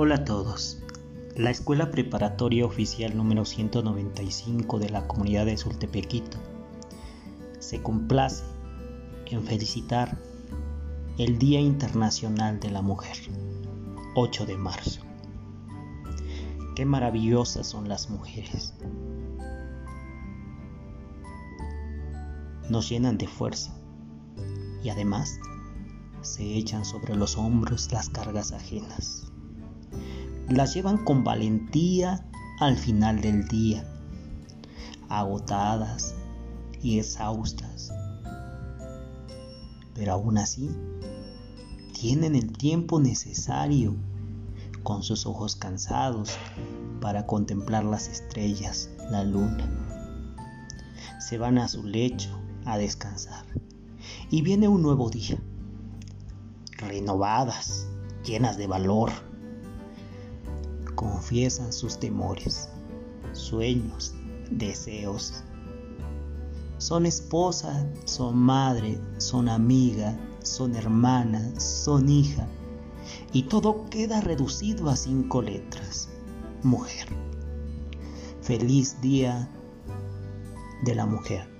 Hola a todos. La Escuela Preparatoria Oficial número 195 de la comunidad de Sultepequito se complace en felicitar el Día Internacional de la Mujer, 8 de marzo. Qué maravillosas son las mujeres. Nos llenan de fuerza y además se echan sobre los hombros las cargas ajenas. Las llevan con valentía al final del día, agotadas y exhaustas. Pero aún así, tienen el tiempo necesario con sus ojos cansados para contemplar las estrellas, la luna. Se van a su lecho a descansar y viene un nuevo día, renovadas, llenas de valor. Confiesan sus temores, sueños, deseos. Son esposa, son madre, son amiga, son hermana, son hija. Y todo queda reducido a cinco letras. Mujer. Feliz día de la mujer.